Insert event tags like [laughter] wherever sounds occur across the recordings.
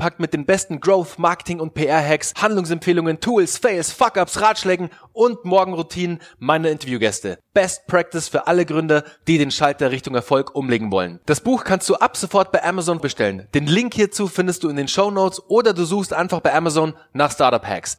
vollgepackt mit den besten Growth, Marketing und PR-Hacks, Handlungsempfehlungen, Tools, Fails, Fuck-Ups, Ratschlägen und Morgenroutinen meiner Interviewgäste. Best Practice für alle Gründer, die den Schalter Richtung Erfolg umlegen wollen. Das Buch kannst du ab sofort bei Amazon bestellen. Den Link hierzu findest du in den Show Notes oder du suchst einfach bei Amazon nach Startup Hacks.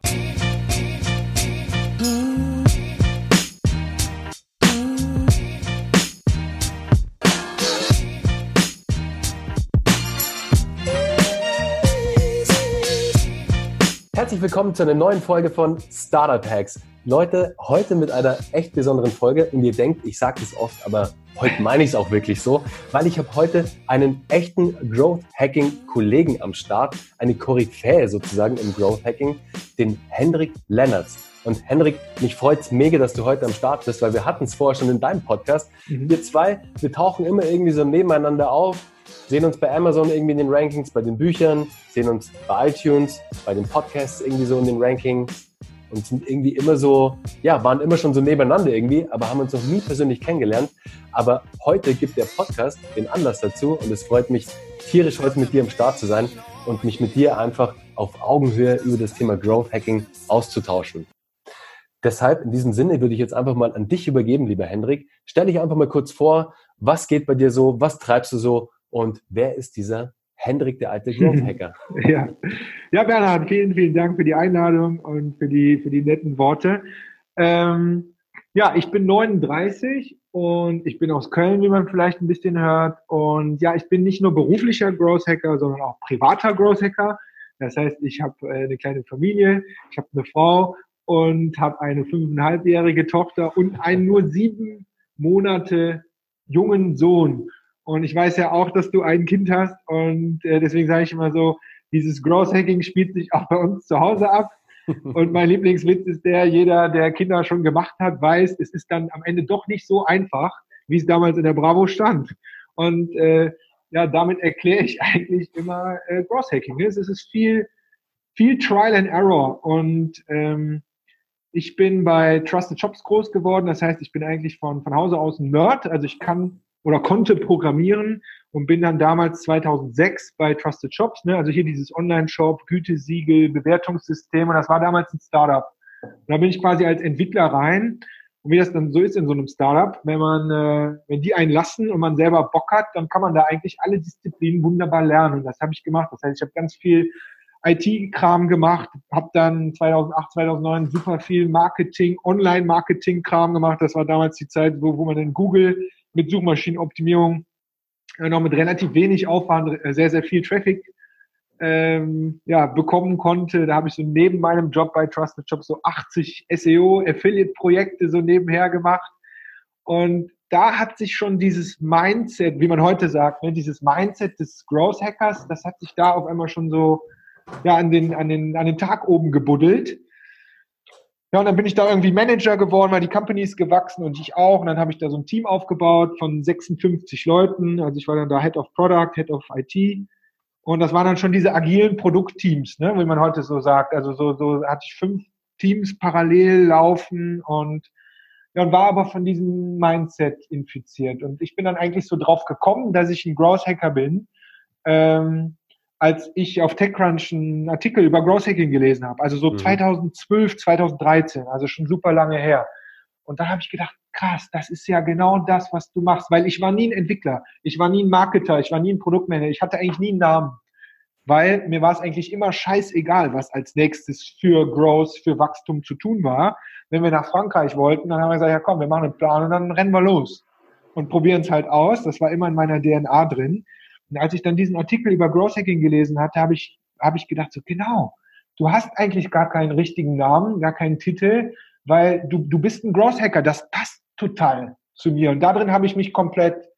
Herzlich willkommen zu einer neuen Folge von Startup Hacks. Leute, heute mit einer echt besonderen Folge und ihr denkt, ich sage das oft, aber heute meine ich es auch wirklich so, weil ich habe heute einen echten Growth Hacking Kollegen am Start, eine Koryphäe sozusagen im Growth Hacking, den Hendrik Lennertz. Und Hendrik, mich freut's mega, dass du heute am Start bist, weil wir hatten es vorher schon in deinem Podcast. Mhm. Wir zwei, wir tauchen immer irgendwie so nebeneinander auf, sehen uns bei Amazon irgendwie in den Rankings, bei den Büchern, sehen uns bei iTunes, bei den Podcasts irgendwie so in den Rankings und sind irgendwie immer so, ja, waren immer schon so nebeneinander irgendwie, aber haben uns noch nie persönlich kennengelernt. Aber heute gibt der Podcast den Anlass dazu und es freut mich tierisch heute mit dir am Start zu sein und mich mit dir einfach auf Augenhöhe über das Thema Growth Hacking auszutauschen. Deshalb in diesem Sinne würde ich jetzt einfach mal an dich übergeben, lieber Hendrik. Stell dich einfach mal kurz vor, was geht bei dir so, was treibst du so und wer ist dieser Hendrik, der alte Growth Hacker? [laughs] ja. ja, Bernhard, vielen, vielen Dank für die Einladung und für die, für die netten Worte. Ähm, ja, ich bin 39 und ich bin aus Köln, wie man vielleicht ein bisschen hört. Und ja, ich bin nicht nur beruflicher Growth Hacker, sondern auch privater Growth Hacker. Das heißt, ich habe äh, eine kleine Familie, ich habe eine Frau und habe eine fünfeinhalbjährige Tochter und einen nur sieben Monate jungen Sohn. Und ich weiß ja auch, dass du ein Kind hast und äh, deswegen sage ich immer so, dieses Growth Hacking spielt sich auch bei uns zu Hause ab. [laughs] Und mein Lieblingswitz ist der, jeder, der Kinder schon gemacht hat, weiß, es ist dann am Ende doch nicht so einfach, wie es damals in der Bravo stand. Und äh, ja, damit erkläre ich [laughs] eigentlich immer äh, Growth Hacking. Es ist viel, viel Trial and Error. Und ähm, ich bin bei Trusted Shops groß geworden. Das heißt, ich bin eigentlich von, von Hause aus ein Nerd. Also ich kann oder konnte programmieren und bin dann damals 2006 bei Trusted Shops, ne, also hier dieses Online-Shop, Gütesiegel, Bewertungssystem und das war damals ein Startup. Und da bin ich quasi als Entwickler rein und wie das dann so ist in so einem Startup, wenn man, äh, wenn die einen lassen und man selber Bock hat, dann kann man da eigentlich alle Disziplinen wunderbar lernen und das habe ich gemacht. Das heißt, ich habe ganz viel IT-Kram gemacht, habe dann 2008, 2009 super viel Marketing, Online-Marketing-Kram gemacht. Das war damals die Zeit, wo, wo man in Google mit Suchmaschinenoptimierung äh, noch mit relativ wenig Aufwand äh, sehr, sehr viel Traffic ähm, ja, bekommen konnte. Da habe ich so neben meinem Job bei Trusted Jobs so 80 SEO-Affiliate-Projekte so nebenher gemacht. Und da hat sich schon dieses Mindset, wie man heute sagt, ne, dieses Mindset des Growth Hackers, das hat sich da auf einmal schon so ja, an, den, an, den, an den Tag oben gebuddelt. Ja, und dann bin ich da irgendwie Manager geworden, weil die Company ist gewachsen und ich auch. Und dann habe ich da so ein Team aufgebaut von 56 Leuten. Also ich war dann da Head of Product, Head of IT. Und das waren dann schon diese agilen Produktteams, ne, wie man heute so sagt. Also so, so hatte ich fünf Teams parallel laufen und ja, und war aber von diesem Mindset infiziert. Und ich bin dann eigentlich so drauf gekommen, dass ich ein Growth Hacker bin. Ähm, als ich auf TechCrunch einen Artikel über Growth Hacking gelesen habe, also so mhm. 2012, 2013, also schon super lange her. Und da habe ich gedacht, krass, das ist ja genau das, was du machst, weil ich war nie ein Entwickler, ich war nie ein Marketer, ich war nie ein Produktmanager, ich hatte eigentlich nie einen Namen, weil mir war es eigentlich immer scheißegal, was als nächstes für Growth, für Wachstum zu tun war. Wenn wir nach Frankreich wollten, dann haben wir gesagt, ja komm, wir machen einen Plan und dann rennen wir los und probieren es halt aus. Das war immer in meiner DNA drin. Und als ich dann diesen Artikel über Growth Hacking gelesen hatte, habe ich, habe ich gedacht, so genau, du hast eigentlich gar keinen richtigen Namen, gar keinen Titel, weil du, du bist ein Growth Hacker, das passt total zu mir. Und darin habe ich mich komplett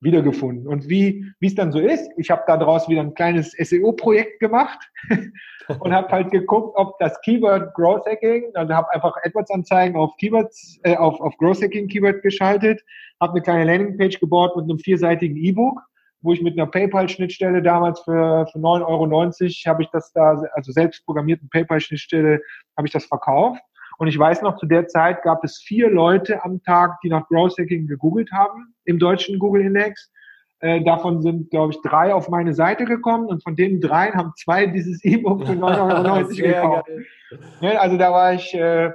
wiedergefunden. Und wie es dann so ist, ich habe daraus wieder ein kleines SEO-Projekt gemacht [laughs] und habe halt geguckt, ob das Keyword Growth Hacking, also habe einfach AdWords-Anzeigen auf äh, auf, auf Growth Hacking Keyword geschaltet, habe eine kleine Landingpage gebaut mit einem vierseitigen E-Book, wo ich mit einer PayPal-Schnittstelle damals für, für 9,90 Euro habe ich das da, also selbst programmierten PayPal-Schnittstelle, habe ich das verkauft. Und ich weiß noch, zu der Zeit gab es vier Leute am Tag, die nach Growth Hacking gegoogelt haben im deutschen Google Index. Äh, davon sind, glaube ich, drei auf meine Seite gekommen und von den dreien haben zwei dieses E-Book für [laughs] 9,90 Euro gekauft. Ja, also da war ich äh,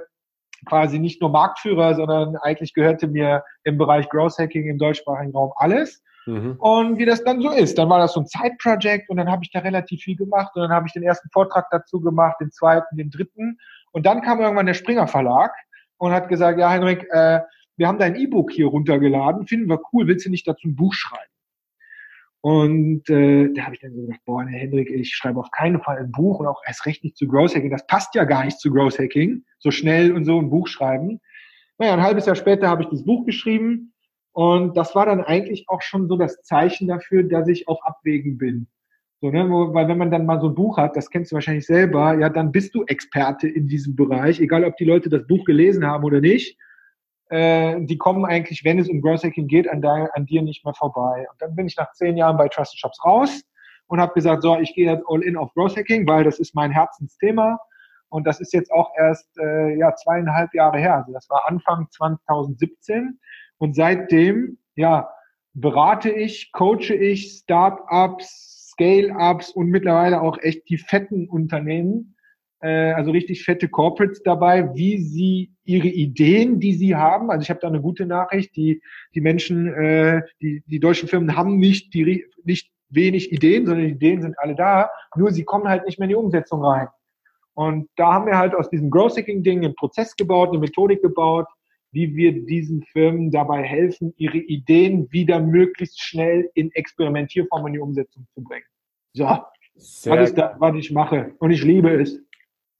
quasi nicht nur Marktführer, sondern eigentlich gehörte mir im Bereich Growth Hacking im deutschsprachigen Raum alles. Mhm. Und wie das dann so ist, dann war das so ein Zeitprojekt und dann habe ich da relativ viel gemacht und dann habe ich den ersten Vortrag dazu gemacht, den zweiten, den dritten und dann kam irgendwann der Springer Verlag und hat gesagt, ja, Henrik, äh, wir haben dein E-Book hier runtergeladen, finden wir cool, willst du nicht dazu ein Buch schreiben? Und äh, da habe ich dann so gedacht, boah, ne, Henrik, ich schreibe auf keinen Fall ein Buch und auch erst recht nicht zu Growth Hacking. Das passt ja gar nicht zu Growth Hacking, so schnell und so ein Buch schreiben. Naja, ein halbes Jahr später habe ich das Buch geschrieben und das war dann eigentlich auch schon so das Zeichen dafür, dass ich auf Abwägen bin. So, ne? Weil wenn man dann mal so ein Buch hat, das kennst du wahrscheinlich selber, ja, dann bist du Experte in diesem Bereich, egal ob die Leute das Buch gelesen haben oder nicht. Äh, die kommen eigentlich, wenn es um Growth Hacking geht, an, da, an dir nicht mehr vorbei. Und dann bin ich nach zehn Jahren bei Trusted Shops raus und habe gesagt, so, ich gehe jetzt all in auf Growth Hacking, weil das ist mein Herzensthema. Und das ist jetzt auch erst äh, ja, zweieinhalb Jahre her. Also das war Anfang 2017. Und seitdem, ja, berate ich, coache ich Startups, Scale-Ups und mittlerweile auch echt die fetten Unternehmen, äh, also richtig fette Corporates dabei, wie sie ihre Ideen, die sie haben, also ich habe da eine gute Nachricht, die, die Menschen, äh, die, die deutschen Firmen haben nicht, die, nicht wenig Ideen, sondern die Ideen sind alle da, nur sie kommen halt nicht mehr in die Umsetzung rein. Und da haben wir halt aus diesem Growth-Hacking-Ding einen Prozess gebaut, eine Methodik gebaut, wie wir diesen Firmen dabei helfen, ihre Ideen wieder möglichst schnell in Experimentierform in die Umsetzung zu bringen. So, Sehr was ist das, was ich mache. Und ich liebe es.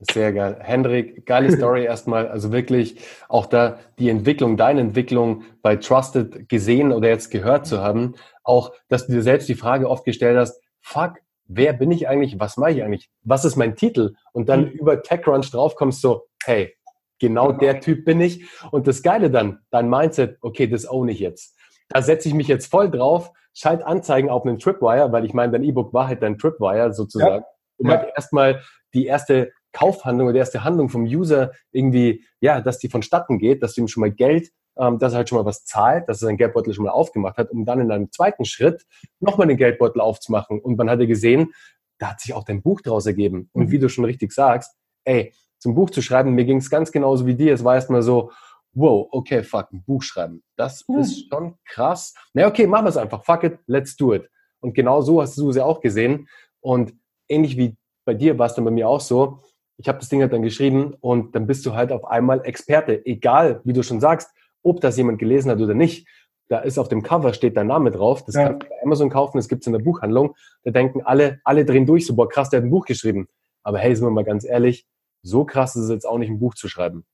Sehr geil. Hendrik, geile Story [laughs] erstmal. Also wirklich auch da die Entwicklung, deine Entwicklung bei Trusted gesehen oder jetzt gehört zu haben. Auch, dass du dir selbst die Frage oft gestellt hast, fuck, wer bin ich eigentlich? Was mache ich eigentlich? Was ist mein Titel? Und dann mhm. über TechCrunch draufkommst so, hey, Genau, der Typ bin ich. Und das Geile dann, dein Mindset, okay, das own ich jetzt. Da setze ich mich jetzt voll drauf, schalt Anzeigen auf einen Tripwire, weil ich meine, dein E-Book war halt dein Tripwire sozusagen, ja. um ja. halt erstmal die erste Kaufhandlung oder die erste Handlung vom User irgendwie, ja, dass die vonstatten geht, dass du ihm schon mal Geld, ähm, dass er halt schon mal was zahlt, dass er seinen Geldbeutel schon mal aufgemacht hat, um dann in einem zweiten Schritt nochmal den Geldbeutel aufzumachen. Und man hat ja gesehen, da hat sich auch dein Buch draus ergeben. Und mhm. wie du schon richtig sagst, ey, zum Buch zu schreiben. Mir ging es ganz genauso wie dir. Es war erstmal so, wow, okay, fuck, ein Buch schreiben. Das mhm. ist schon krass. Na okay, machen wir es einfach. Fuck it, let's do it. Und genau so hast du es ja auch gesehen. Und ähnlich wie bei dir war es dann bei mir auch so. Ich habe das Ding halt dann geschrieben und dann bist du halt auf einmal Experte. Egal, wie du schon sagst, ob das jemand gelesen hat oder nicht. Da ist auf dem Cover steht dein Name drauf. Das ja. kannst du bei Amazon kaufen, das gibt es in der Buchhandlung. Da denken alle, alle drehen durch, so boah, krass, der hat ein Buch geschrieben. Aber hey, sind wir mal ganz ehrlich, so krass ist es jetzt auch nicht, ein Buch zu schreiben.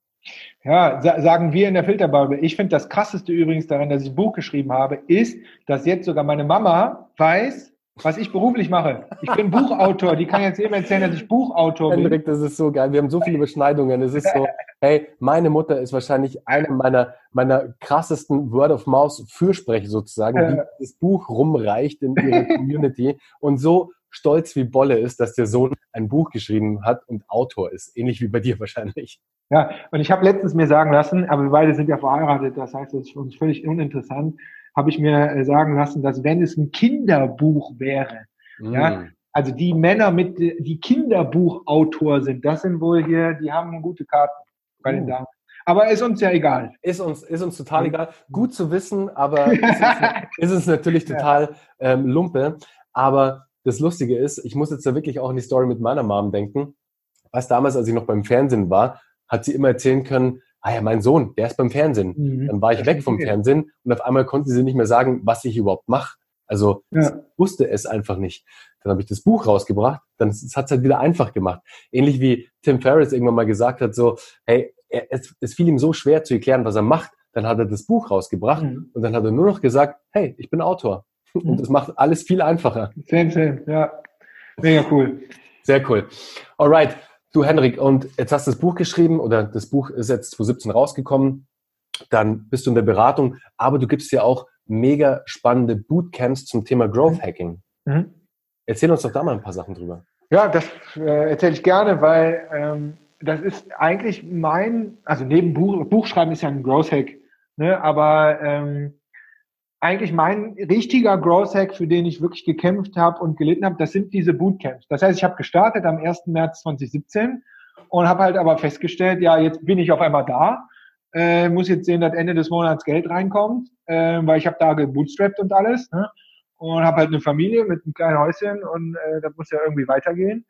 Ja, sa sagen wir in der Filterbubble. Ich finde das krasseste übrigens daran, dass ich ein Buch geschrieben habe, ist, dass jetzt sogar meine Mama weiß, was ich beruflich mache. Ich bin Buchautor. Die kann jetzt eben erzählen, dass ich Buchautor bin. Hendrik, das ist so geil. Wir haben so viele Überschneidungen. Es ist so, hey, meine Mutter ist wahrscheinlich eine meiner, meiner krassesten Word-of-Mouth-Fürsprecher sozusagen, die das Buch rumreicht in ihrer [laughs] Community. Und so stolz wie Bolle ist, dass der Sohn ein Buch geschrieben hat und Autor ist. Ähnlich wie bei dir wahrscheinlich. Ja, und ich habe letztens mir sagen lassen, aber wir beide sind ja verheiratet, das heißt, das ist für uns völlig uninteressant, habe ich mir äh, sagen lassen, dass wenn es ein Kinderbuch wäre, mm. ja, also die Männer mit, die Kinderbuchautor sind, das sind wohl hier, die haben gute Karten bei den mm. Damen. Aber ist uns ja egal. Ist uns, ist uns total egal. Gut zu wissen, aber [laughs] ist uns, ist uns natürlich total ähm, Lumpe. Aber das Lustige ist, ich muss jetzt da wirklich auch an die Story mit meiner Mom denken. Was damals, als ich noch beim Fernsehen war, hat sie immer erzählen können, ah ja, mein Sohn, der ist beim Fernsehen. Mhm. Dann war ich weg vom Fernsehen und auf einmal konnte sie nicht mehr sagen, was ich überhaupt mache. Also ja. wusste es einfach nicht. Dann habe ich das Buch rausgebracht, dann hat es halt wieder einfach gemacht. Ähnlich wie Tim Ferriss irgendwann mal gesagt hat, so, hey, es, es fiel ihm so schwer zu erklären, was er macht, dann hat er das Buch rausgebracht mhm. und dann hat er nur noch gesagt, hey, ich bin Autor. Und das macht alles viel einfacher. Same, same, ja. Mega cool. Sehr cool. Alright. Du, Henrik, und jetzt hast du das Buch geschrieben oder das Buch ist jetzt 2017 rausgekommen. Dann bist du in der Beratung, aber du gibst ja auch mega spannende Bootcamps zum Thema Growth mhm. Hacking. Mhm. Erzähl uns doch da mal ein paar Sachen drüber. Ja, das äh, erzähle ich gerne, weil ähm, das ist eigentlich mein, also neben Buch, Buchschreiben ist ja ein Growth Hack, ne, aber ähm, eigentlich mein richtiger Growth Hack, für den ich wirklich gekämpft habe und gelitten habe, das sind diese Bootcamps. Das heißt, ich habe gestartet am 1. März 2017 und habe halt aber festgestellt, ja, jetzt bin ich auf einmal da, äh, muss jetzt sehen, dass Ende des Monats Geld reinkommt, äh, weil ich habe da gebootstrapped und alles ne? und habe halt eine Familie mit einem kleinen Häuschen und äh, das muss ja irgendwie weitergehen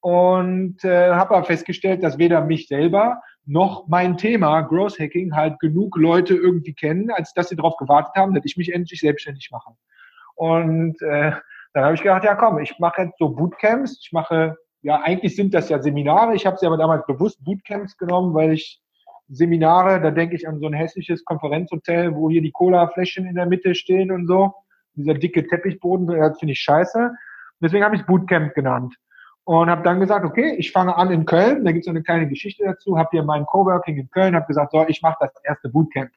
und äh, habe aber festgestellt, dass weder mich selber noch mein Thema Growth Hacking halt genug Leute irgendwie kennen, als dass sie darauf gewartet haben, dass ich mich endlich selbstständig mache. Und äh, dann habe ich gedacht, ja komm, ich mache jetzt so Bootcamps. Ich mache, ja eigentlich sind das ja Seminare. Ich habe sie aber damals bewusst Bootcamps genommen, weil ich Seminare, da denke ich an so ein hässliches Konferenzhotel, wo hier die Cola-Fläschchen in der Mitte stehen und so. Dieser dicke Teppichboden, das finde ich scheiße. Deswegen habe ich Bootcamp genannt und habe dann gesagt, okay, ich fange an in Köln, da gibt es eine kleine Geschichte dazu, habe hier mein Coworking in Köln, habe gesagt, so, ich mache das erste Bootcamp,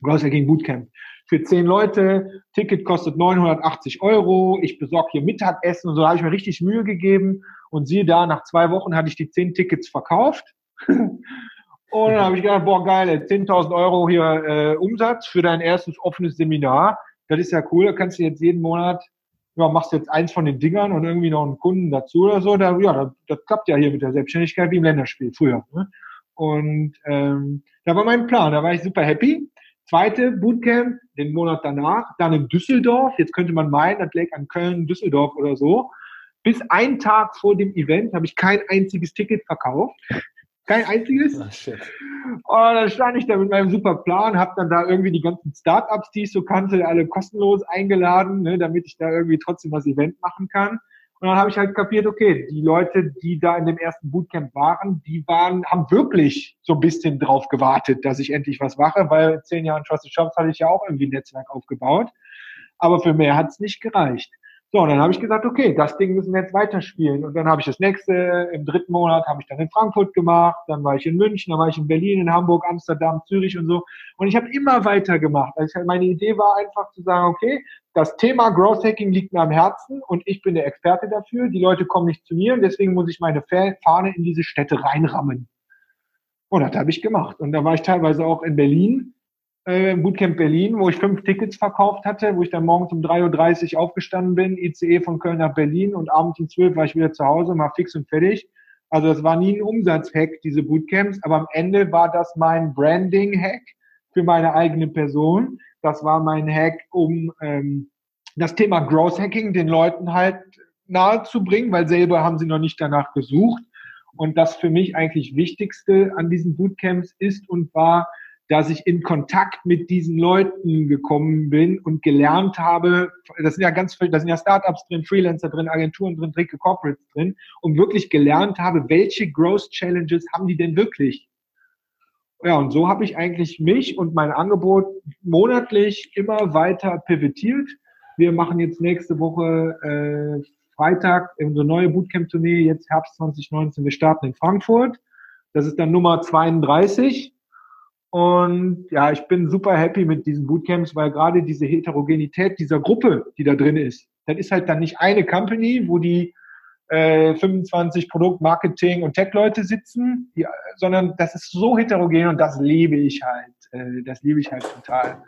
Growth Hacking Bootcamp. Für zehn Leute, Ticket kostet 980 Euro, ich besorge hier Mittagessen und so, habe ich mir richtig Mühe gegeben. Und siehe da, nach zwei Wochen hatte ich die zehn Tickets verkauft. [laughs] und dann habe ich gedacht, boah, geil, 10.000 Euro hier äh, Umsatz für dein erstes offenes Seminar. Das ist ja cool, da kannst du jetzt jeden Monat ja, machst jetzt eins von den Dingern und irgendwie noch einen Kunden dazu oder so, da, ja, das, das klappt ja hier mit der Selbstständigkeit wie im Länderspiel früher. Ne? Und ähm, da war mein Plan, da war ich super happy. Zweite Bootcamp, den Monat danach, dann in Düsseldorf. Jetzt könnte man meinen, das lag an Köln, Düsseldorf oder so. Bis ein Tag vor dem Event habe ich kein einziges Ticket verkauft. Kein einziges. Oh, shit. Und dann stand ich da mit meinem super Plan, habe dann da irgendwie die ganzen Startups, die ich so kannte, alle kostenlos eingeladen, ne, damit ich da irgendwie trotzdem das Event machen kann. Und dann habe ich halt kapiert, okay, die Leute, die da in dem ersten Bootcamp waren, die waren, haben wirklich so ein bisschen drauf gewartet, dass ich endlich was mache, weil zehn Jahren Trusted Shops hatte ich ja auch irgendwie ein Netzwerk aufgebaut. Aber für mehr hat es nicht gereicht. So, und dann habe ich gesagt, okay, das Ding müssen wir jetzt weiterspielen. Und dann habe ich das nächste, im dritten Monat habe ich dann in Frankfurt gemacht, dann war ich in München, dann war ich in Berlin, in Hamburg, Amsterdam, Zürich und so. Und ich habe immer weitergemacht. Also meine Idee war einfach zu sagen, okay, das Thema Growth Hacking liegt mir am Herzen und ich bin der Experte dafür. Die Leute kommen nicht zu mir und deswegen muss ich meine Fahne in diese Städte reinrammen. Und das habe ich gemacht. Und da war ich teilweise auch in Berlin äh, Bootcamp Berlin, wo ich fünf Tickets verkauft hatte, wo ich dann morgens um 3.30 Uhr aufgestanden bin, ICE von Köln nach Berlin und abends um 12 war ich wieder zu Hause, mal fix und fertig. Also das war nie ein Umsatzhack, diese Bootcamps, aber am Ende war das mein Branding-Hack für meine eigene Person. Das war mein Hack, um ähm, das Thema Growth Hacking den Leuten halt nahe zu bringen, weil selber haben sie noch nicht danach gesucht. Und das für mich eigentlich Wichtigste an diesen Bootcamps ist und war, dass ich in Kontakt mit diesen Leuten gekommen bin und gelernt habe, das sind ja ganz viel, da sind ja Startups drin, Freelancer drin, Agenturen drin, dicke Corporates drin, und wirklich gelernt habe, welche Growth Challenges haben die denn wirklich? Ja, und so habe ich eigentlich mich und mein Angebot monatlich immer weiter pivotiert. Wir machen jetzt nächste Woche äh, Freitag unsere neue Bootcamp-Tournee, jetzt Herbst 2019. Wir starten in Frankfurt. Das ist dann Nummer 32. Und ja, ich bin super happy mit diesen Bootcamps, weil gerade diese Heterogenität dieser Gruppe, die da drin ist, das ist halt dann nicht eine Company, wo die äh, 25 Produkt, Marketing und Tech-Leute sitzen, die, sondern das ist so heterogen und das liebe ich halt. Äh, das liebe ich halt total.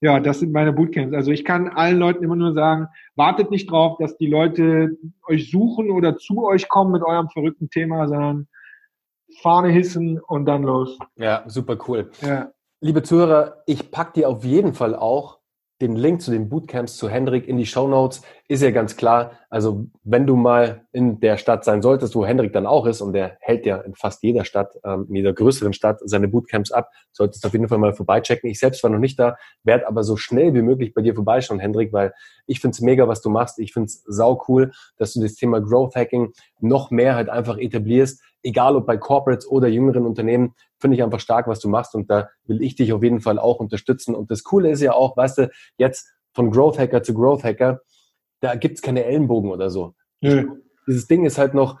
Ja, das sind meine Bootcamps. Also ich kann allen Leuten immer nur sagen, wartet nicht drauf, dass die Leute euch suchen oder zu euch kommen mit eurem verrückten Thema, sondern Fahne hissen und dann los. Ja, super cool. Ja. Liebe Zuhörer, ich packe dir auf jeden Fall auch den Link zu den Bootcamps zu Hendrik in die Show Notes. Ist ja ganz klar. Also wenn du mal in der Stadt sein solltest, wo Hendrik dann auch ist, und der hält ja in fast jeder Stadt, ähm, in jeder größeren Stadt seine Bootcamps ab, solltest du auf jeden Fall mal vorbeichecken. Ich selbst war noch nicht da, werde aber so schnell wie möglich bei dir vorbeischauen, Hendrik, weil ich finde es mega, was du machst. Ich finde es sau cool, dass du das Thema Growth Hacking noch mehr halt einfach etablierst egal ob bei Corporates oder jüngeren Unternehmen, finde ich einfach stark, was du machst und da will ich dich auf jeden Fall auch unterstützen. Und das Coole ist ja auch, weißt du, jetzt von Growth Hacker zu Growth Hacker, da gibt's keine Ellenbogen oder so. Nö. Dieses Ding ist halt noch,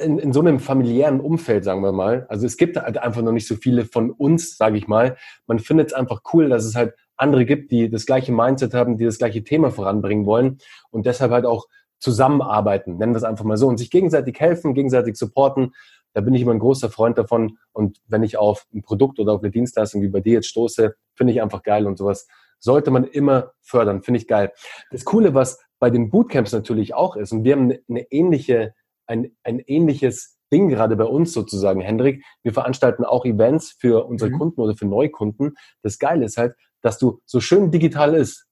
in, in so einem familiären Umfeld, sagen wir mal. Also es gibt halt einfach noch nicht so viele von uns, sage ich mal. Man findet es einfach cool, dass es halt andere gibt, die das gleiche Mindset haben, die das gleiche Thema voranbringen wollen und deshalb halt auch zusammenarbeiten, nennen wir es einfach mal so, und sich gegenseitig helfen, gegenseitig supporten. Da bin ich immer ein großer Freund davon. Und wenn ich auf ein Produkt oder auf eine Dienstleistung wie bei dir jetzt stoße, finde ich einfach geil und sowas sollte man immer fördern, finde ich geil. Das Coole, was bei den Bootcamps natürlich auch ist, und wir haben eine ähnliche ein, ein ähnliches Ding gerade bei uns sozusagen, Hendrik. Wir veranstalten auch Events für unsere mhm. Kunden oder für Neukunden. Das Geile ist halt, dass du so schön digital ist,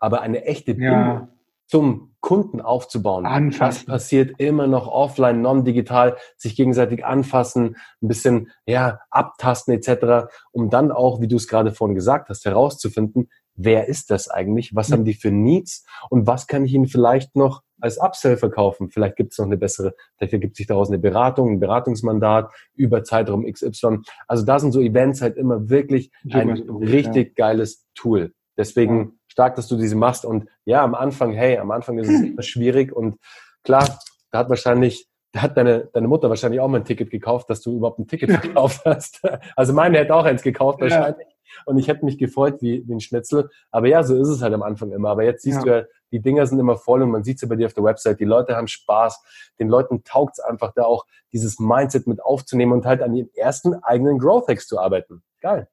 aber eine echte ja. Zum Kunden aufzubauen. Anfassen. Das passiert immer noch offline, non-digital, sich gegenseitig anfassen, ein bisschen, ja, abtasten etc., um dann auch, wie du es gerade vorhin gesagt hast, herauszufinden, wer ist das eigentlich? Was haben die für Needs? Und was kann ich ihnen vielleicht noch als Upsell verkaufen. Vielleicht gibt es noch eine bessere, vielleicht ergibt sich daraus eine Beratung, ein Beratungsmandat über Zeitraum XY. Also da sind so Events halt immer wirklich ein richtig ja. geiles Tool. Deswegen stark, dass du diese machst. Und ja, am Anfang, hey, am Anfang ist es [laughs] immer schwierig und klar, da hat wahrscheinlich da hat deine, deine Mutter wahrscheinlich auch mal ein Ticket gekauft, dass du überhaupt ein Ticket [laughs] gekauft hast. Also meine hätte auch eins gekauft wahrscheinlich. Ja. Und ich hätte mich gefreut wie, wie ein Schnitzel. Aber ja, so ist es halt am Anfang immer. Aber jetzt siehst ja. du ja, die Dinger sind immer voll und man sieht ja bei dir auf der Website. Die Leute haben Spaß. Den Leuten taugt es einfach da auch, dieses Mindset mit aufzunehmen und halt an ihren ersten eigenen Growth Hacks zu arbeiten. Geil.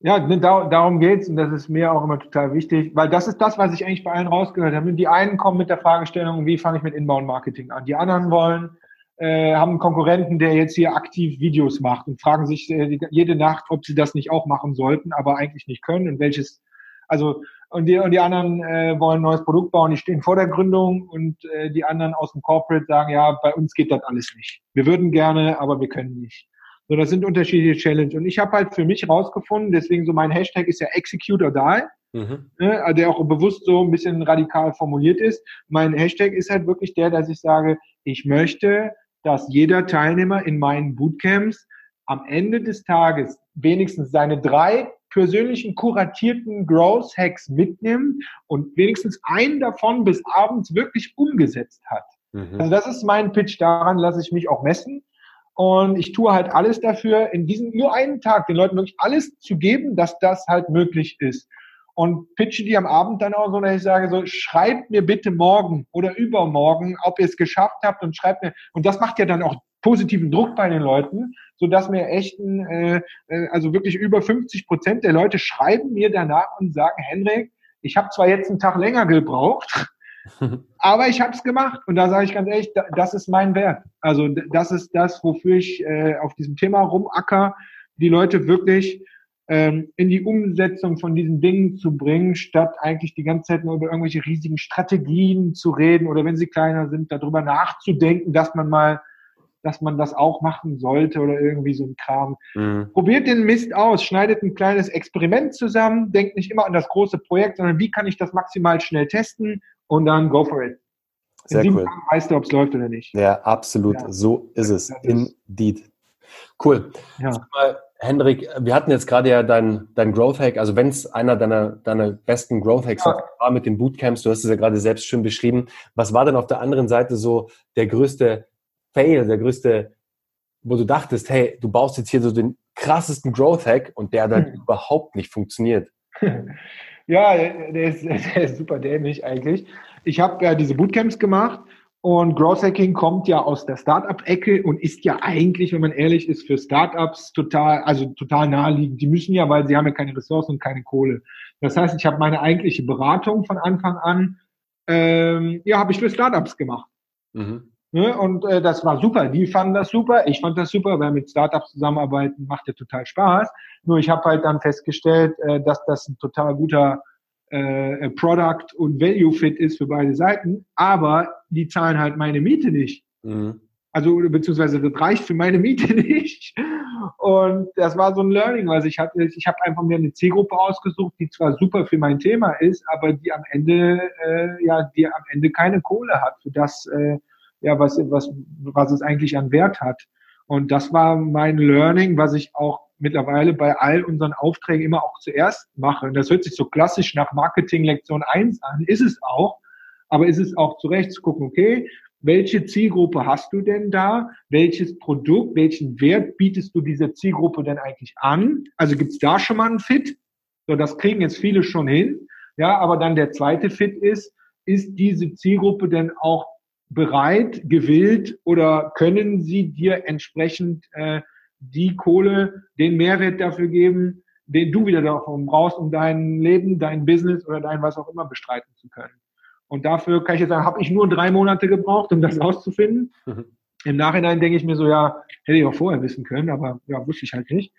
Ja, ne, darum geht's und das ist mir auch immer total wichtig, weil das ist das, was ich eigentlich bei allen rausgehört habe. Die einen kommen mit der Fragestellung, wie fange ich mit Inbound-Marketing an? Die anderen wollen, äh, haben einen Konkurrenten, der jetzt hier aktiv Videos macht und fragen sich äh, jede Nacht, ob sie das nicht auch machen sollten, aber eigentlich nicht können und welches, also und die, und die anderen äh, wollen ein neues Produkt bauen, die stehen vor der Gründung und äh, die anderen aus dem Corporate sagen, ja, bei uns geht das alles nicht. Wir würden gerne, aber wir können nicht. So, das sind unterschiedliche Challenges. Und ich habe halt für mich rausgefunden, deswegen so mein Hashtag ist ja Execute or Die, mhm. ne, der auch bewusst so ein bisschen radikal formuliert ist. Mein Hashtag ist halt wirklich der, dass ich sage, ich möchte, dass jeder Teilnehmer in meinen Bootcamps am Ende des Tages wenigstens seine drei persönlichen kuratierten Growth Hacks mitnimmt und wenigstens einen davon bis abends wirklich umgesetzt hat. Mhm. Also das ist mein Pitch, daran lasse ich mich auch messen. Und ich tue halt alles dafür, in diesem nur einen Tag den Leuten wirklich alles zu geben, dass das halt möglich ist. Und pitche die am Abend dann auch so, dass ich sage so, schreibt mir bitte morgen oder übermorgen, ob ihr es geschafft habt und schreibt mir, und das macht ja dann auch positiven Druck bei den Leuten, so dass mir echt, ein, äh, äh also wirklich über 50 Prozent der Leute schreiben mir danach und sagen, Henrik, ich habe zwar jetzt einen Tag länger gebraucht, aber ich habe es gemacht. Und da sage ich ganz ehrlich, das ist mein Wert. Also das ist das, wofür ich äh, auf diesem Thema rumacker, die Leute wirklich ähm, in die Umsetzung von diesen Dingen zu bringen, statt eigentlich die ganze Zeit nur über irgendwelche riesigen Strategien zu reden oder wenn sie kleiner sind, darüber nachzudenken, dass man mal dass man das auch machen sollte oder irgendwie so ein Kram. Mhm. Probiert den Mist aus, schneidet ein kleines Experiment zusammen, denkt nicht immer an das große Projekt, sondern wie kann ich das maximal schnell testen und dann go for it. Sehr In cool. Tagen weißt du, ob es läuft oder nicht. Ja, absolut. Ja. So ist es. Indeed. Cool. Ja. Mal, Hendrik, wir hatten jetzt gerade ja dein, dein Growth Hack, also wenn es einer deiner, deiner besten Growth Hacks ja. war mit den Bootcamps, du hast es ja gerade selbst schön beschrieben. Was war denn auf der anderen Seite so der größte Fail, der größte, wo du dachtest, hey, du baust jetzt hier so den krassesten Growth Hack und der dann hm. überhaupt nicht funktioniert? [laughs] Ja, der ist, [laughs] der ist super dämlich eigentlich. Ich habe ja diese Bootcamps gemacht und Growth Hacking kommt ja aus der Startup-Ecke und ist ja eigentlich, wenn man ehrlich ist, für Startups total, also total naheliegend. Die müssen ja, weil sie haben ja keine Ressourcen und keine Kohle. Das heißt, ich habe meine eigentliche Beratung von Anfang an, ähm, ja, habe ich für Startups gemacht. Mhm. Ne? Und äh, das war super. Die fanden das super. Ich fand das super, weil mit Startups zusammenarbeiten macht ja total Spaß. Nur ich habe halt dann festgestellt, äh, dass das ein total guter äh, Product und Value Fit ist für beide Seiten. Aber die zahlen halt meine Miete nicht. Mhm. Also beziehungsweise das reicht für meine Miete [laughs] nicht. Und das war so ein Learning, was ich hatte. Ich habe einfach mir eine C-Gruppe ausgesucht, die zwar super für mein Thema ist, aber die am Ende äh, ja, die am Ende keine Kohle hat für das. Äh, ja, was, was, was es eigentlich an Wert hat. Und das war mein Learning, was ich auch mittlerweile bei all unseren Aufträgen immer auch zuerst mache. Und das hört sich so klassisch nach Marketing Lektion 1 an, ist es auch. Aber ist es auch zu Recht zu gucken, okay, welche Zielgruppe hast du denn da? Welches Produkt, welchen Wert bietest du dieser Zielgruppe denn eigentlich an? Also gibt's da schon mal einen Fit? So, das kriegen jetzt viele schon hin. Ja, aber dann der zweite Fit ist, ist diese Zielgruppe denn auch bereit, gewillt oder können sie dir entsprechend äh, die Kohle, den Mehrwert dafür geben, den du wieder davon brauchst, um dein Leben, dein Business oder dein was auch immer bestreiten zu können. Und dafür kann ich jetzt sagen, habe ich nur drei Monate gebraucht, um das rauszufinden. Mhm. Im Nachhinein denke ich mir so, ja, hätte ich auch vorher wissen können, aber ja, wusste ich halt nicht.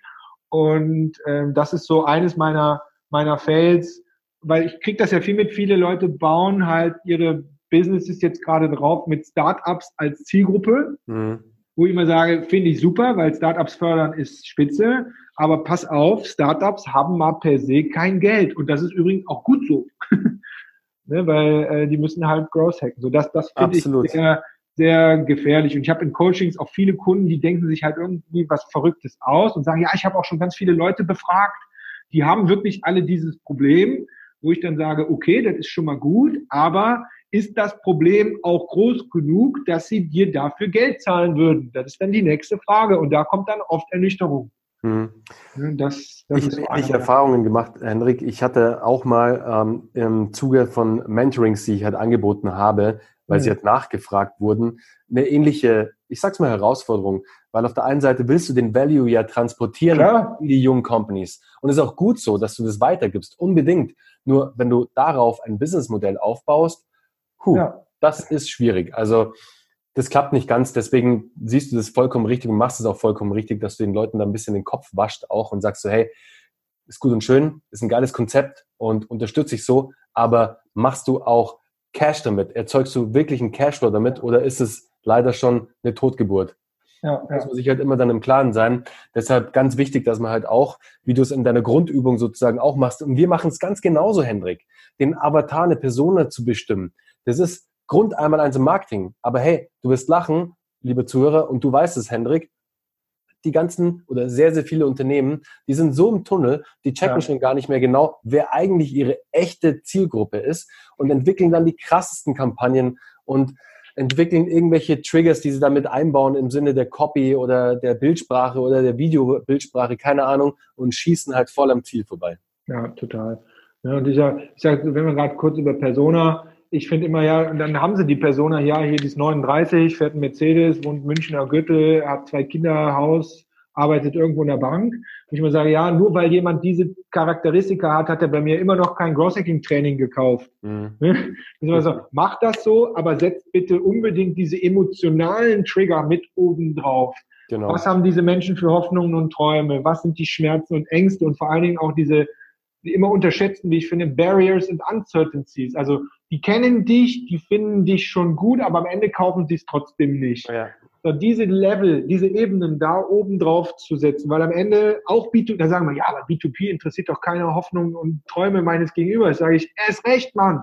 Und ähm, das ist so eines meiner meiner Fails, weil ich kriege das ja viel mit, viele Leute bauen halt ihre Businesses jetzt gerade drauf mit Startups als Zielgruppe, mhm. wo ich immer sage, finde ich super, weil Startups fördern ist spitze, aber pass auf, Startups haben mal per se kein Geld und das ist übrigens auch gut so. [laughs] ne, weil äh, die müssen halt Growth hacken. So das, das finde ich sehr, sehr gefährlich. Und ich habe in Coachings auch viele Kunden, die denken sich halt irgendwie was Verrücktes aus und sagen, ja, ich habe auch schon ganz viele Leute befragt, die haben wirklich alle dieses Problem, wo ich dann sage, okay, das ist schon mal gut, aber ist das Problem auch groß genug, dass sie dir dafür Geld zahlen würden? Das ist dann die nächste Frage und da kommt dann oft Ernüchterung. Hm. Das, das ich habe so Erfahrungen gemacht, Henrik. Ich hatte auch mal ähm, im Zuge von Mentorings, die ich halt angeboten habe, weil mhm. sie halt nachgefragt wurden, eine ähnliche, ich sag's mal Herausforderung, weil auf der einen Seite willst du den Value ja transportieren Klar. in die jungen Companies und es ist auch gut so, dass du das weitergibst, unbedingt. Nur wenn du darauf ein Businessmodell aufbaust, huh, ja. das ist schwierig. Also das klappt nicht ganz. Deswegen siehst du das vollkommen richtig und machst es auch vollkommen richtig, dass du den Leuten da ein bisschen den Kopf wascht auch und sagst so, hey, ist gut und schön, ist ein geiles Konzept und unterstütze ich so, aber machst du auch Cash damit? Erzeugst du wirklich einen Cashflow damit oder ist es leider schon eine Totgeburt? Ja, ja. muss man sich halt immer dann im Klaren sein. Deshalb ganz wichtig, dass man halt auch, wie du es in deiner Grundübung sozusagen auch machst, und wir machen es ganz genauso, Hendrik, den Avatar, eine Persona zu bestimmen. Das ist Grund einmal eins im Marketing. Aber hey, du wirst lachen, liebe Zuhörer, und du weißt es, Hendrik, die ganzen oder sehr, sehr viele Unternehmen, die sind so im Tunnel, die checken ja. schon gar nicht mehr genau, wer eigentlich ihre echte Zielgruppe ist und entwickeln dann die krassesten Kampagnen und entwickeln irgendwelche Triggers, die sie damit einbauen im Sinne der Copy oder der Bildsprache oder der Videobildsprache, keine Ahnung, und schießen halt voll am Ziel vorbei. Ja, total. Ja, und ich sag, ich sag wenn wir gerade kurz über Persona ich finde immer, ja, und dann haben sie die Persona, ja, hier die ist 39, fährt ein Mercedes, wohnt Münchner Gürtel, hat zwei Kinder, Haus, arbeitet irgendwo in der Bank. Und ich mir sage, ja, nur weil jemand diese Charakteristika hat, hat er bei mir immer noch kein Growth-Hacking-Training gekauft. Mhm. Ne? so, mach das so, aber setzt bitte unbedingt diese emotionalen Trigger mit oben drauf. Genau. Was haben diese Menschen für Hoffnungen und Träume? Was sind die Schmerzen und Ängste und vor allen Dingen auch diese die immer unterschätzen, wie ich finde, Barriers and Uncertainties. Also die kennen dich, die finden dich schon gut, aber am Ende kaufen sie es trotzdem nicht. Ja. So, diese Level, diese Ebenen da oben drauf zu setzen, weil am Ende auch B2, da sagen wir, ja, aber B2P interessiert doch keine Hoffnungen und Träume meines Gegenübers. Sage ich, er ist recht, Mann.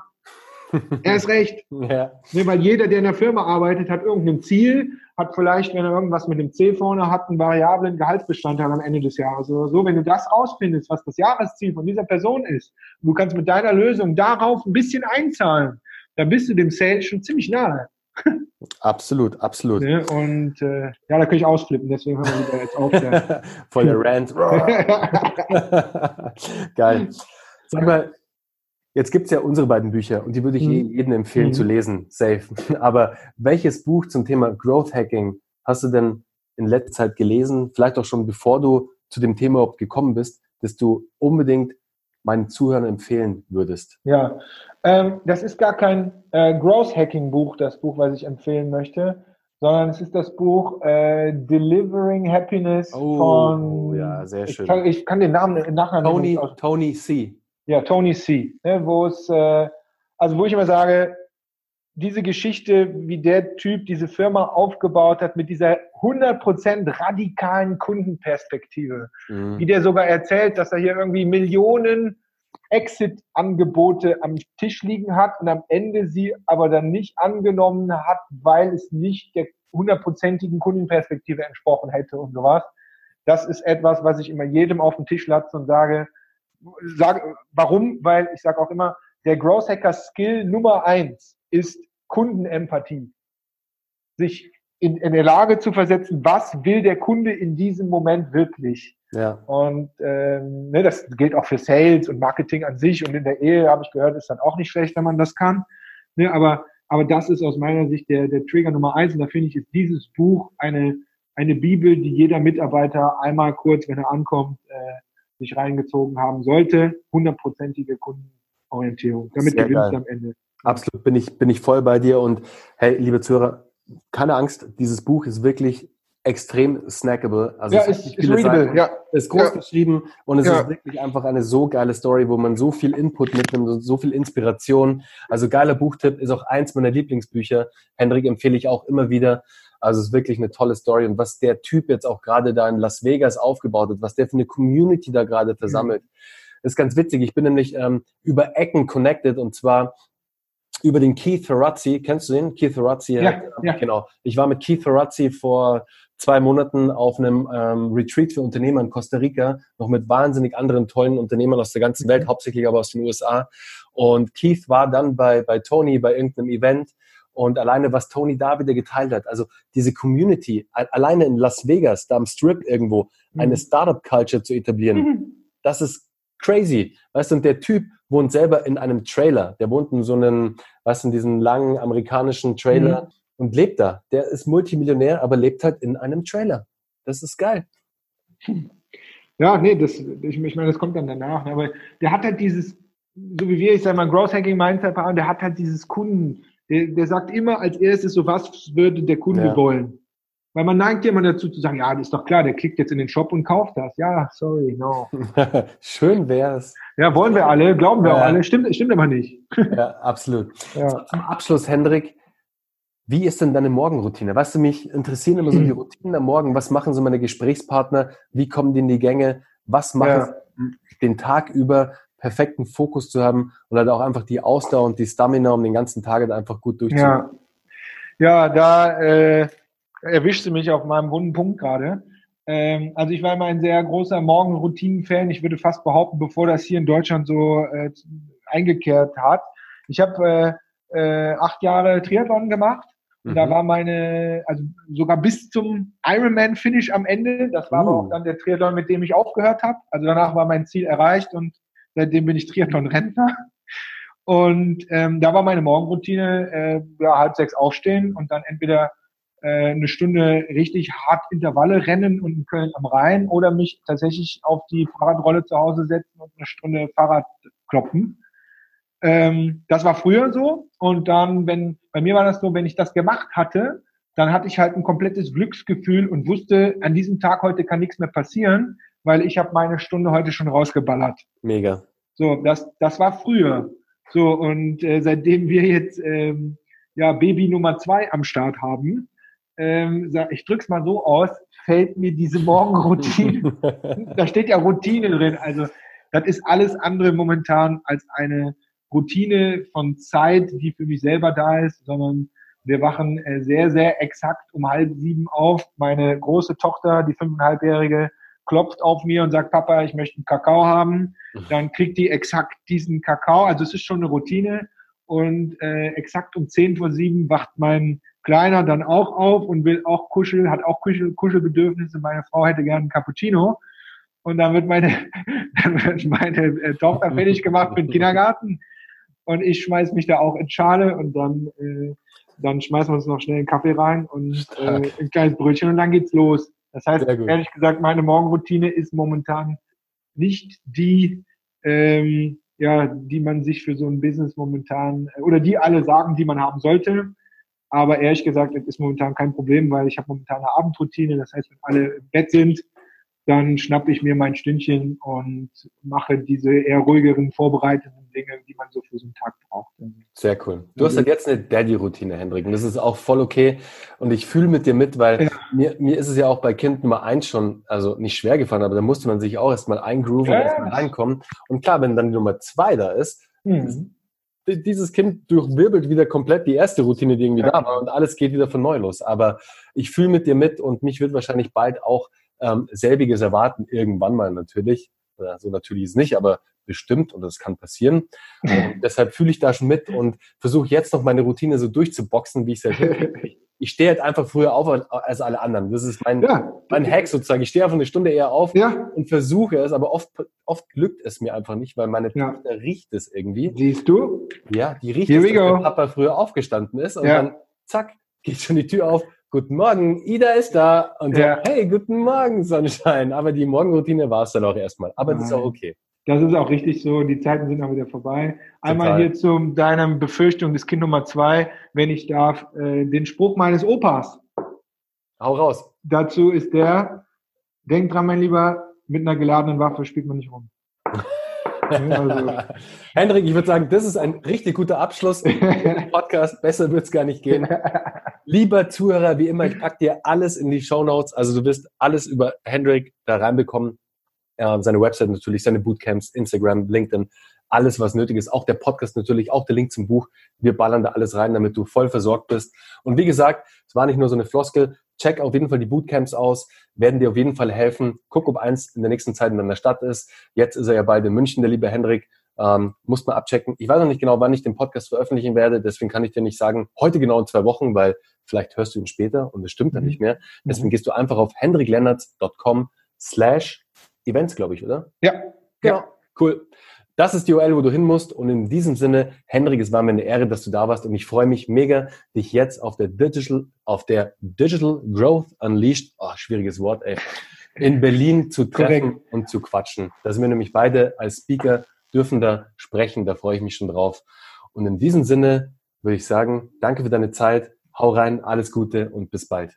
Er ist recht. [laughs] Ja. Ne, weil jeder, der in der Firma arbeitet, hat irgendein Ziel, hat vielleicht, wenn er irgendwas mit dem C vorne hat, einen variablen Gehaltsbestandteil am Ende des Jahres oder so. Wenn du das rausfindest, was das Jahresziel von dieser Person ist, und du kannst mit deiner Lösung darauf ein bisschen einzahlen, dann bist du dem Sales schon ziemlich nahe. [laughs] Absolut, absolut. Ne? Und äh, ja, da kann ich ausflippen, deswegen hören wir [laughs] wieder jetzt auf. Voll der Rant. Geil. Sag mal, Jetzt gibt's ja unsere beiden Bücher und die würde ich mhm. jedem empfehlen mhm. zu lesen, safe. [laughs] Aber welches Buch zum Thema Growth Hacking hast du denn in letzter Zeit gelesen, vielleicht auch schon bevor du zu dem Thema überhaupt gekommen bist, dass du unbedingt meinen Zuhörern empfehlen würdest? Ja, ähm, das ist gar kein äh, Growth Hacking Buch, das Buch, was ich empfehlen möchte, sondern es ist das Buch äh, Delivering Happiness oh, von. Ja, sehr schön. Ich kann, ich kann den Namen nachher Tony, Tony C. Ja, Tony C. Ne, wo es, äh, also wo ich immer sage, diese Geschichte, wie der Typ diese Firma aufgebaut hat mit dieser 100% radikalen Kundenperspektive, mhm. wie der sogar erzählt, dass er hier irgendwie Millionen Exit-Angebote am Tisch liegen hat und am Ende sie aber dann nicht angenommen hat, weil es nicht der hundertprozentigen Kundenperspektive entsprochen hätte und sowas. Das ist etwas, was ich immer jedem auf den Tisch latze und sage, sage warum? Weil ich sage auch immer, der Growth Hacker Skill Nummer eins ist Kundenempathie. Sich in, in der Lage zu versetzen, was will der Kunde in diesem Moment wirklich? Ja. Und ähm, ne, das gilt auch für Sales und Marketing an sich und in der Ehe habe ich gehört, ist dann auch nicht schlecht, wenn man das kann. Ne, aber aber das ist aus meiner Sicht der, der Trigger Nummer eins. Und da finde ich, ist dieses Buch eine, eine Bibel, die jeder Mitarbeiter einmal kurz, wenn er ankommt, äh, sich reingezogen haben sollte. Hundertprozentige Kundenorientierung. Damit Sehr gewinnst du am Ende. Absolut, bin ich, bin ich voll bei dir. Und hey, liebe Zuhörer, keine Angst, dieses Buch ist wirklich extrem snackable. Also ja, es ist, ist readable, ja. ist groß ja. geschrieben und es ja. ist wirklich einfach eine so geile Story, wo man so viel Input mitnimmt und so viel Inspiration. Also geiler Buchtipp ist auch eins meiner Lieblingsbücher. Hendrik empfehle ich auch immer wieder. Also es ist wirklich eine tolle Story und was der Typ jetzt auch gerade da in Las Vegas aufgebaut hat, was der für eine Community da gerade versammelt, mhm. ist ganz witzig. Ich bin nämlich ähm, über Ecken connected und zwar über den Keith Ferrazzi. Kennst du den? Keith Ferrazzi. Ja, ja. Genau. Ich war mit Keith Ferrazzi vor zwei Monaten auf einem ähm, Retreat für Unternehmer in Costa Rica, noch mit wahnsinnig anderen tollen Unternehmern aus der ganzen Welt, mhm. hauptsächlich aber aus den USA. Und Keith war dann bei, bei Tony bei irgendeinem Event und alleine, was Tony da wieder geteilt hat, also diese Community, alleine in Las Vegas, da am Strip irgendwo, mhm. eine Startup-Culture zu etablieren, mhm. das ist crazy. Weißt du, und der Typ wohnt selber in einem Trailer. Der wohnt in so einem, weißt du, in diesem langen amerikanischen Trailer. Mhm und lebt da. Der ist Multimillionär, aber lebt halt in einem Trailer. Das ist geil. Ja, nee, das, ich, ich meine, das kommt dann danach. Ne? Aber der hat halt dieses, so wie wir, ich sage mal, Growth Hacking Mindset der hat halt dieses Kunden, der, der sagt immer als erstes so, was würde der Kunde ja. wollen? Weil man neigt ja immer dazu zu sagen, ja, das ist doch klar, der klickt jetzt in den Shop und kauft das. Ja, sorry, no. [laughs] Schön wär's. Ja, wollen wir alle, glauben wir ja. auch alle, stimmt, stimmt aber nicht. ja, absolut. Ja. Zum Abschluss, Hendrik, wie ist denn deine Morgenroutine? Weißt du, mich interessieren immer so die hm. Routinen am Morgen. Was machen so meine Gesprächspartner? Wie kommen die in die Gänge? Was machen ja. den Tag über perfekten Fokus zu haben und halt auch einfach die Ausdauer und die Stamina, um den ganzen Tag einfach gut durchzuführen? Ja, ja da äh, erwischst du mich auf meinem wunden Punkt gerade. Ähm, also ich war immer ein sehr großer Morgenroutinen-Fan. Ich würde fast behaupten, bevor das hier in Deutschland so äh, eingekehrt hat. Ich habe äh, äh, acht Jahre Triathlon gemacht und da mhm. war meine, also sogar bis zum Ironman-Finish am Ende. Das war uh. aber auch dann der Triathlon, mit dem ich aufgehört habe. Also danach war mein Ziel erreicht und seitdem bin ich Triathlon-Rentner. Und ähm, da war meine Morgenroutine, äh, ja, halb sechs aufstehen und dann entweder äh, eine Stunde richtig hart Intervalle rennen und in Köln am Rhein oder mich tatsächlich auf die Fahrradrolle zu Hause setzen und eine Stunde Fahrrad kloppen. Ähm, das war früher so. Und dann, wenn, bei mir war das so, wenn ich das gemacht hatte, dann hatte ich halt ein komplettes Glücksgefühl und wusste, an diesem Tag heute kann nichts mehr passieren, weil ich habe meine Stunde heute schon rausgeballert. Mega. So, das, das war früher. So, und äh, seitdem wir jetzt ähm, ja Baby Nummer zwei am Start haben, ähm, ich drück's mal so aus, fällt mir diese Morgenroutine, [laughs] da steht ja Routine drin, also das ist alles andere momentan als eine Routine von Zeit, die für mich selber da ist, sondern wir wachen äh, sehr, sehr exakt um halb sieben auf. Meine große Tochter, die fünfeinhalbjährige, klopft auf mir und sagt, Papa, ich möchte einen Kakao haben. Dann kriegt die exakt diesen Kakao. Also es ist schon eine Routine. Und äh, exakt um zehn vor sieben wacht mein Kleiner dann auch auf und will auch kuscheln, hat auch Kuschel, Kuschelbedürfnisse. Meine Frau hätte gerne einen Cappuccino. Und dann wird meine, [laughs] dann wird meine äh, Tochter fertig gemacht für den Kindergarten und ich schmeiß mich da auch in Schale und dann, äh, dann schmeißen wir uns noch schnell einen Kaffee rein und äh, ein kleines Brötchen und dann geht's los. Das heißt, ehrlich gesagt, meine Morgenroutine ist momentan nicht die, ähm, ja, die man sich für so ein Business momentan äh, oder die alle sagen, die man haben sollte. Aber ehrlich gesagt, das ist momentan kein Problem, weil ich habe momentan eine Abendroutine. Das heißt, wenn alle im Bett sind, dann schnappe ich mir mein Stündchen und mache diese eher ruhigeren, vorbereiteten Dinge, die man so für so einen Tag braucht. Sehr cool. Du hast halt jetzt eine Daddy-Routine, Hendrik, und das ist auch voll okay. Und ich fühle mit dir mit, weil ja. mir, mir ist es ja auch bei Kind Nummer eins schon, also nicht schwer gefallen, aber da musste man sich auch erstmal eingrooven ja, und erstmal reinkommen. Und klar, wenn dann die Nummer zwei da ist, mhm. dieses Kind durchwirbelt wieder komplett die erste Routine, die irgendwie ja. da war und alles geht wieder von neu los. Aber ich fühle mit dir mit und mich wird wahrscheinlich bald auch ähm, selbiges erwarten, irgendwann mal natürlich. Ja, so natürlich ist es nicht, aber bestimmt und das kann passieren. Und [laughs] deshalb fühle ich da schon mit und versuche jetzt noch meine Routine so durchzuboxen, wie [laughs] ich es halt ich stehe halt einfach früher auf als alle anderen. Das ist mein, ja. mein Hack sozusagen. Ich stehe einfach eine Stunde eher auf ja. und versuche es, aber oft, oft glückt es mir einfach nicht, weil meine ja. Tochter riecht es irgendwie. Siehst du? Ja, die riecht Here es, dass Papa früher aufgestanden ist und dann zack, geht schon die Tür auf. Guten Morgen, Ida ist da. Und so, hey, guten Morgen, Sonnenschein. Aber die Morgenroutine war es dann auch erstmal. Aber Nein. das ist auch okay. Das ist auch richtig so. Die Zeiten sind auch wieder vorbei. Einmal Total. hier zu deiner Befürchtung des Kind Nummer zwei, wenn ich darf, äh, den Spruch meines Opas. Hau raus. Dazu ist der, denk dran, mein Lieber, mit einer geladenen Waffe spielt man nicht rum. Also. Hendrik, ich würde sagen, das ist ein richtig guter Abschluss [laughs] Podcast. Besser wird es gar nicht gehen. Lieber Zuhörer, wie immer, ich packe dir alles in die Show Notes. Also du wirst alles über Hendrik da reinbekommen äh, seine Website natürlich, seine Bootcamps, Instagram, LinkedIn, alles, was nötig ist. Auch der Podcast natürlich, auch der Link zum Buch. Wir ballern da alles rein, damit du voll versorgt bist. Und wie gesagt, es war nicht nur so eine Floskel. Check auf jeden Fall die Bootcamps aus, werden dir auf jeden Fall helfen. Guck, ob eins in der nächsten Zeit in deiner Stadt ist. Jetzt ist er ja bald in München, der liebe Hendrik. Ähm, muss man abchecken. Ich weiß noch nicht genau, wann ich den Podcast veröffentlichen werde, deswegen kann ich dir nicht sagen, heute genau in zwei Wochen, weil vielleicht hörst du ihn später und es stimmt dann mhm. nicht mehr. Deswegen mhm. gehst du einfach auf hendriklennertz.com slash Events, glaube ich, oder? Ja. Genau. Ja. Cool. Das ist die URL, wo du hin musst. Und in diesem Sinne, Henrik, es war mir eine Ehre, dass du da warst. Und ich freue mich mega, dich jetzt auf der Digital, auf der Digital Growth Unleashed, oh, schwieriges Wort, ey, in Berlin zu treffen Korrekt. und zu quatschen. Da sind wir nämlich beide als Speaker, dürfen da sprechen. Da freue ich mich schon drauf. Und in diesem Sinne würde ich sagen, danke für deine Zeit. Hau rein, alles Gute und bis bald.